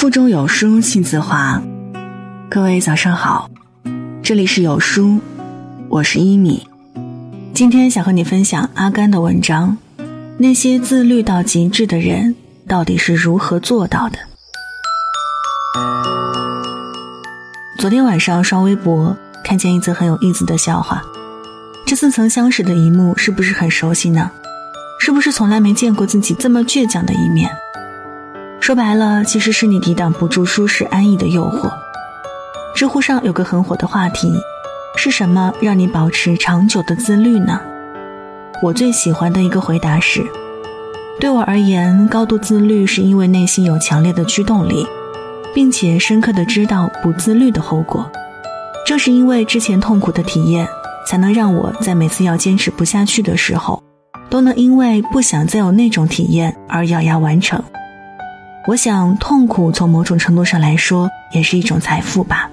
腹中有书气自华。各位早上好，这里是有书，我是一米。今天想和你分享阿甘的文章：那些自律到极致的人到底是如何做到的？昨天晚上刷微博，看见一则很有意思的笑话。这似曾相识的一幕，是不是很熟悉呢？是不是从来没见过自己这么倔强的一面？说白了，其实是你抵挡不住舒适安逸的诱惑。知乎上有个很火的话题：是什么让你保持长久的自律呢？我最喜欢的一个回答是：对我而言，高度自律是因为内心有强烈的驱动力，并且深刻的知道不自律的后果。正是因为之前痛苦的体验，才能让我在每次要坚持不下去的时候，都能因为不想再有那种体验而咬牙完成。我想，痛苦从某种程度上来说也是一种财富吧。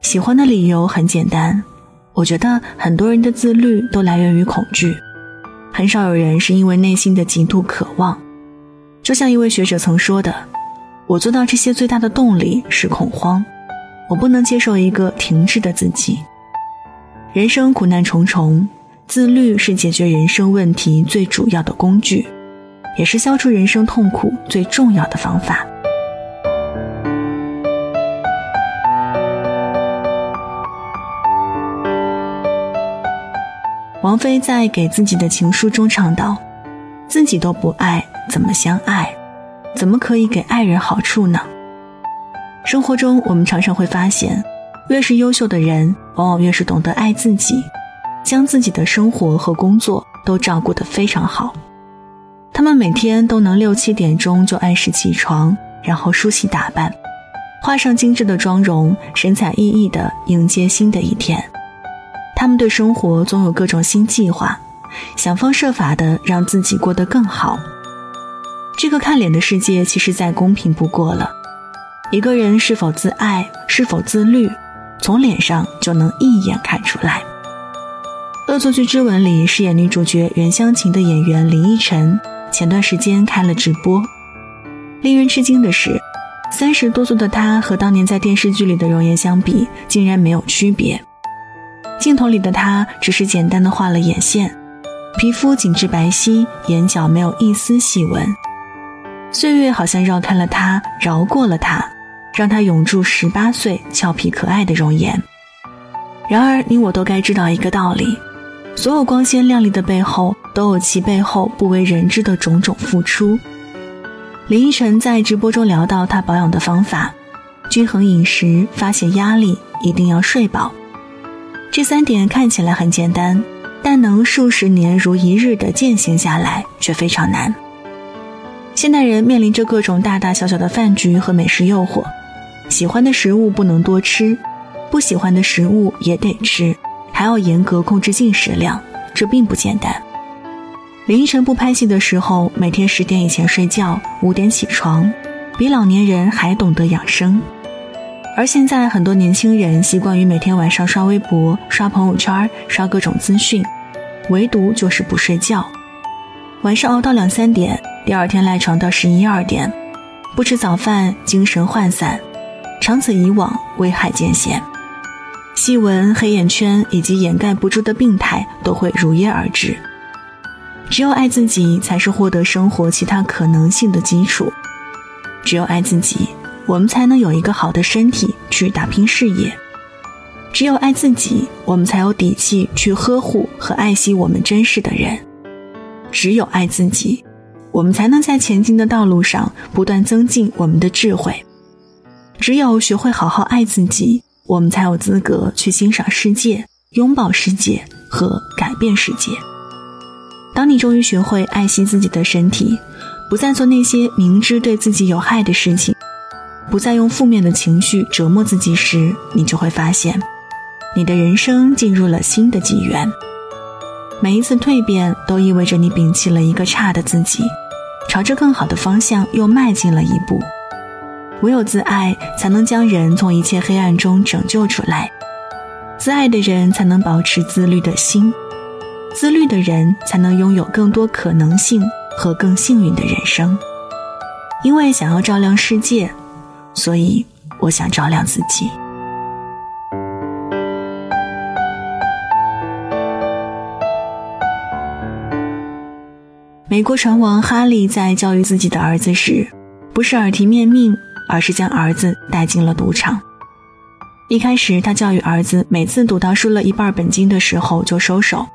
喜欢的理由很简单，我觉得很多人的自律都来源于恐惧，很少有人是因为内心的极度渴望。就像一位学者曾说的：“我做到这些最大的动力是恐慌，我不能接受一个停滞的自己。”人生苦难重重，自律是解决人生问题最主要的工具。也是消除人生痛苦最重要的方法。王菲在给自己的情书中唱道：“自己都不爱，怎么相爱？怎么可以给爱人好处呢？”生活中，我们常常会发现，越是优秀的人，往往越是懂得爱自己，将自己的生活和工作都照顾得非常好。他们每天都能六七点钟就按时起床，然后梳洗打扮，画上精致的妆容，神采奕奕地迎接新的一天。他们对生活总有各种新计划，想方设法地让自己过得更好。这个看脸的世界，其实再公平不过了。一个人是否自爱，是否自律，从脸上就能一眼看出来。《恶作剧之吻》里饰演女主角袁湘琴的演员林依晨。前段时间开了直播，令人吃惊的是，三十多岁的她和当年在电视剧里的容颜相比，竟然没有区别。镜头里的她只是简单的画了眼线，皮肤紧致白皙，眼角没有一丝细纹。岁月好像绕开了她，饶过了她，让她永驻十八岁俏皮可爱的容颜。然而，你我都该知道一个道理。所有光鲜亮丽的背后，都有其背后不为人知的种种付出。林依晨在直播中聊到她保养的方法：均衡饮食、发泄压力、一定要睡饱。这三点看起来很简单，但能数十年如一日的践行下来却非常难。现代人面临着各种大大小小的饭局和美食诱惑，喜欢的食物不能多吃，不喜欢的食物也得吃。还要严格控制进食量，这并不简单。林依晨不拍戏的时候，每天十点以前睡觉，五点起床，比老年人还懂得养生。而现在很多年轻人习惯于每天晚上刷微博、刷朋友圈、刷各种资讯，唯独就是不睡觉，晚上熬到两三点，第二天赖床到十一二点，不吃早饭，精神涣散，长此以往，危害渐显。细纹、黑眼圈以及掩盖不住的病态都会如约而至。只有爱自己，才是获得生活其他可能性的基础。只有爱自己，我们才能有一个好的身体去打拼事业。只有爱自己，我们才有底气去呵护和爱惜我们珍视的人。只有爱自己，我们才能在前进的道路上不断增进我们的智慧。只有学会好好爱自己。我们才有资格去欣赏世界、拥抱世界和改变世界。当你终于学会爱惜自己的身体，不再做那些明知对自己有害的事情，不再用负面的情绪折磨自己时，你就会发现，你的人生进入了新的纪元。每一次蜕变都意味着你摒弃了一个差的自己，朝着更好的方向又迈进了一步。唯有自爱，才能将人从一切黑暗中拯救出来。自爱的人才能保持自律的心，自律的人才能拥有更多可能性和更幸运的人生。因为想要照亮世界，所以我想照亮自己。美国船王哈利在教育自己的儿子时，不是耳提面命，而是将儿子带进了赌场。一开始，他教育儿子，每次赌到输了一半本金的时候就收手。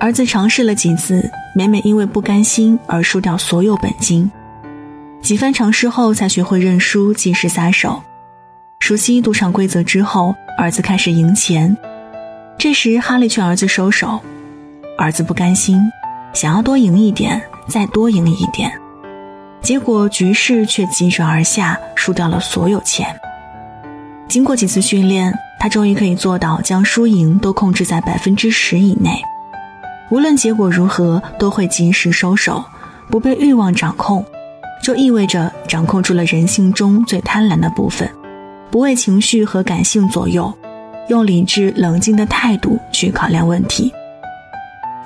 儿子尝试了几次，每每因为不甘心而输掉所有本金。几番尝试后，才学会认输，及时撒手。熟悉赌场规则之后，儿子开始赢钱。这时，哈利劝儿子收手，儿子不甘心。想要多赢一点，再多赢一点，结果局势却急转而下，输掉了所有钱。经过几次训练，他终于可以做到将输赢都控制在百分之十以内，无论结果如何，都会及时收手，不被欲望掌控，就意味着掌控住了人性中最贪婪的部分，不为情绪和感性左右，用理智冷静的态度去考量问题。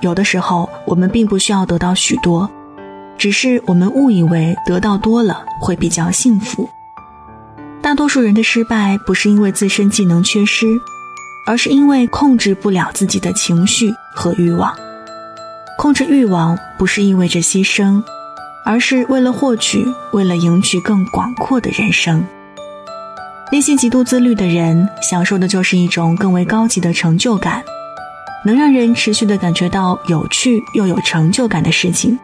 有的时候，我们并不需要得到许多，只是我们误以为得到多了会比较幸福。大多数人的失败不是因为自身技能缺失，而是因为控制不了自己的情绪和欲望。控制欲望不是意味着牺牲，而是为了获取，为了赢取更广阔的人生。那些极度自律的人，享受的就是一种更为高级的成就感。能让人持续的感觉到有趣又有成就感的事情，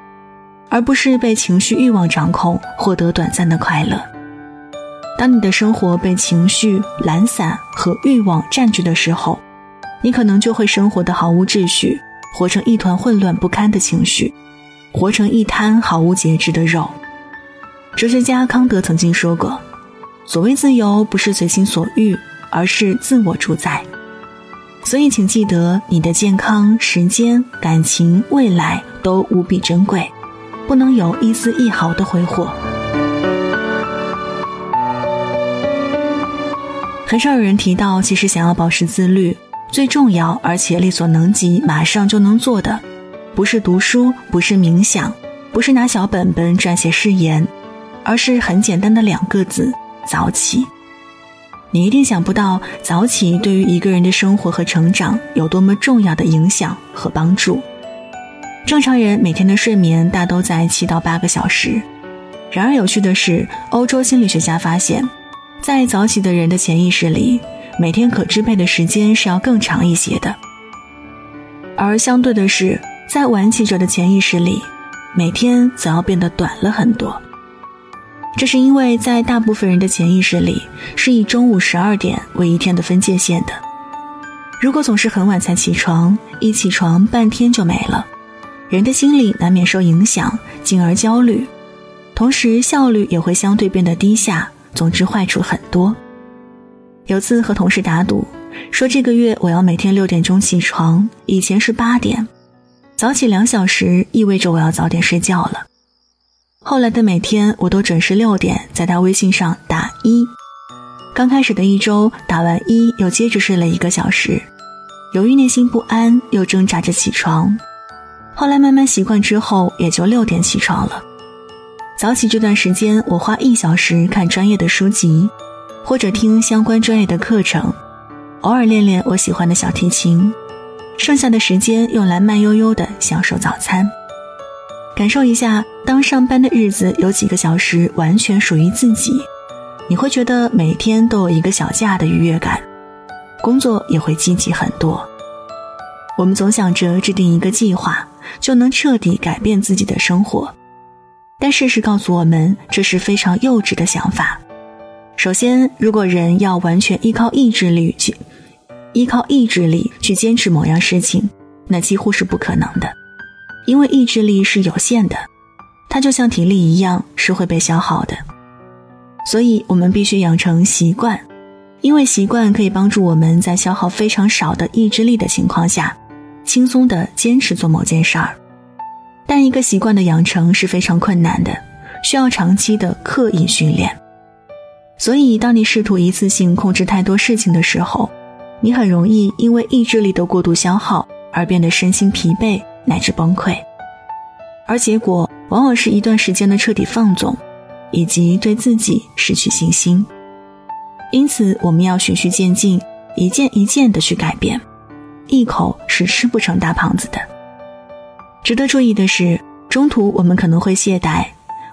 而不是被情绪欲望掌控，获得短暂的快乐。当你的生活被情绪、懒散和欲望占据的时候，你可能就会生活的毫无秩序，活成一团混乱不堪的情绪，活成一滩毫无节制的肉。哲学家康德曾经说过：“所谓自由，不是随心所欲，而是自我主宰。”所以，请记得，你的健康、时间、感情、未来都无比珍贵，不能有一丝一毫的挥霍。很少有人提到，其实想要保持自律，最重要而且力所能及、马上就能做的，不是读书，不是冥想，不是拿小本本撰写誓言，而是很简单的两个字：早起。你一定想不到，早起对于一个人的生活和成长有多么重要的影响和帮助。正常人每天的睡眠大都在七到八个小时，然而有趣的是，欧洲心理学家发现，在早起的人的潜意识里，每天可支配的时间是要更长一些的；而相对的是，在晚起者的潜意识里，每天则要变得短了很多。这是因为在大部分人的潜意识里，是以中午十二点为一天的分界线的。如果总是很晚才起床，一起床半天就没了，人的心理难免受影响，进而焦虑，同时效率也会相对变得低下。总之坏处很多。有次和同事打赌，说这个月我要每天六点钟起床，以前是八点，早起两小时意味着我要早点睡觉了。后来的每天，我都准时六点在他微信上打一。刚开始的一周，打完一又接着睡了一个小时，由于内心不安，又挣扎着起床。后来慢慢习惯之后，也就六点起床了。早起这段时间，我花一小时看专业的书籍，或者听相关专业的课程，偶尔练练我喜欢的小提琴，剩下的时间用来慢悠悠的享受早餐。感受一下，当上班的日子有几个小时完全属于自己，你会觉得每天都有一个小假的愉悦感，工作也会积极很多。我们总想着制定一个计划就能彻底改变自己的生活，但事实告诉我们这是非常幼稚的想法。首先，如果人要完全依靠意志力去依靠意志力去坚持某样事情，那几乎是不可能的。因为意志力是有限的，它就像体力一样是会被消耗的，所以我们必须养成习惯，因为习惯可以帮助我们在消耗非常少的意志力的情况下，轻松的坚持做某件事儿。但一个习惯的养成是非常困难的，需要长期的刻意训练。所以，当你试图一次性控制太多事情的时候，你很容易因为意志力的过度消耗而变得身心疲惫。乃至崩溃，而结果往往是一段时间的彻底放纵，以及对自己失去信心。因此，我们要循序渐进，一件一件的去改变。一口是吃不成大胖子的。值得注意的是，中途我们可能会懈怠，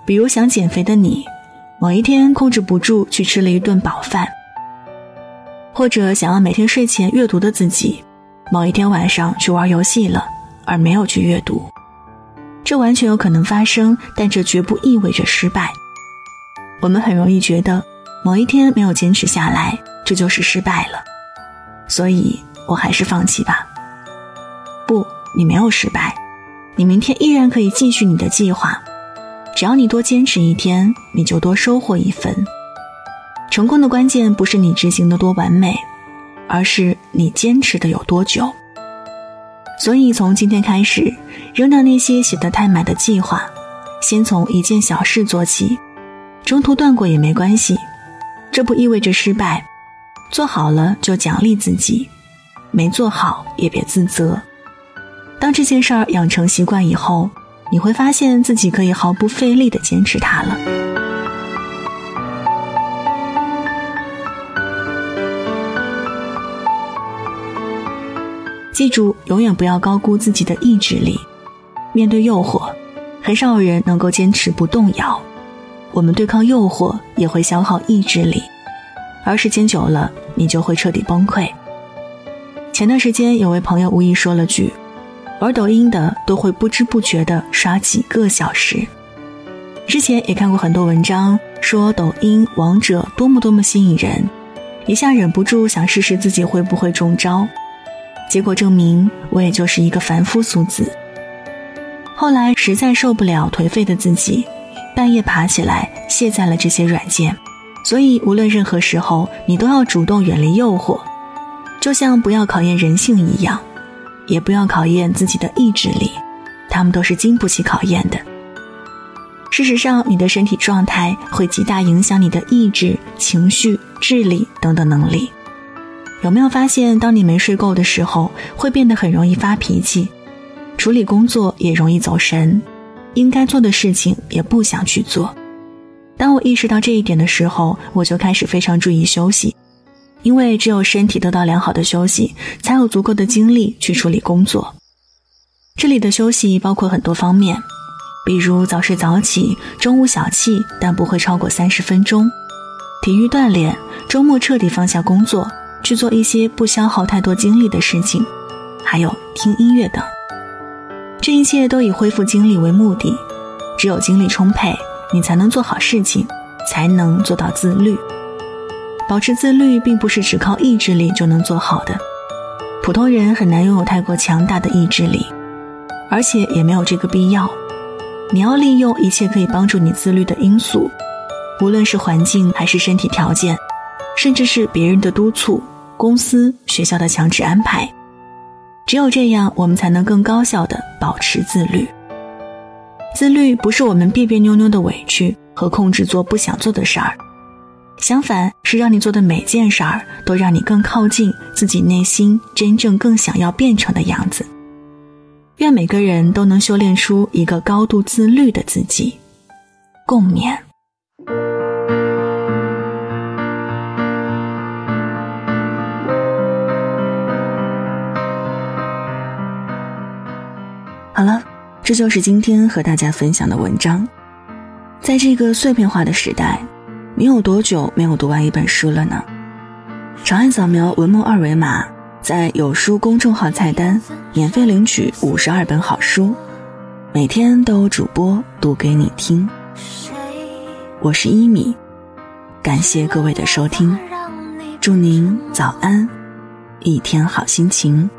比如想减肥的你，某一天控制不住去吃了一顿饱饭；或者想要每天睡前阅读的自己，某一天晚上去玩游戏了，而没有去阅读。这完全有可能发生，但这绝不意味着失败。我们很容易觉得。某一天没有坚持下来，这就是失败了。所以我还是放弃吧。不，你没有失败，你明天依然可以继续你的计划。只要你多坚持一天，你就多收获一分。成功的关键不是你执行的多完美，而是你坚持的有多久。所以从今天开始，扔掉那些写得太满的计划，先从一件小事做起，中途断过也没关系。这不意味着失败，做好了就奖励自己，没做好也别自责。当这件事儿养成习惯以后，你会发现自己可以毫不费力的坚持它了。记住，永远不要高估自己的意志力。面对诱惑，很少有人能够坚持不动摇。我们对抗诱惑也会消耗意志力，而时间久了，你就会彻底崩溃。前段时间有位朋友无意说了句：“玩抖音的都会不知不觉的刷几个小时。”之前也看过很多文章说抖音王者多么多么吸引人，一下忍不住想试试自己会不会中招，结果证明我也就是一个凡夫俗子。后来实在受不了颓废的自己。半夜爬起来，卸载了这些软件。所以，无论任何时候，你都要主动远离诱惑，就像不要考验人性一样，也不要考验自己的意志力，他们都是经不起考验的。事实上，你的身体状态会极大影响你的意志、情绪、智力等等能力。有没有发现，当你没睡够的时候，会变得很容易发脾气，处理工作也容易走神？应该做的事情也不想去做。当我意识到这一点的时候，我就开始非常注意休息，因为只有身体得到良好的休息，才有足够的精力去处理工作。这里的休息包括很多方面，比如早睡早起，中午小憩，但不会超过三十分钟；体育锻炼，周末彻底放下工作，去做一些不消耗太多精力的事情，还有听音乐等。这一切都以恢复精力为目的，只有精力充沛，你才能做好事情，才能做到自律。保持自律并不是只靠意志力就能做好的，普通人很难拥有太过强大的意志力，而且也没有这个必要。你要利用一切可以帮助你自律的因素，无论是环境还是身体条件，甚至是别人的督促、公司、学校的强制安排。只有这样，我们才能更高效的保持自律。自律不是我们别别扭扭的委屈和控制做不想做的事儿，相反是让你做的每件事儿都让你更靠近自己内心真正更想要变成的样子。愿每个人都能修炼出一个高度自律的自己。共勉。好了，这就是今天和大家分享的文章。在这个碎片化的时代，你有多久没有读完一本书了呢？长按扫描文末二维码，在有书公众号菜单免费领取五十二本好书，每天都有主播读给你听。我是一米，感谢各位的收听，祝您早安，一天好心情。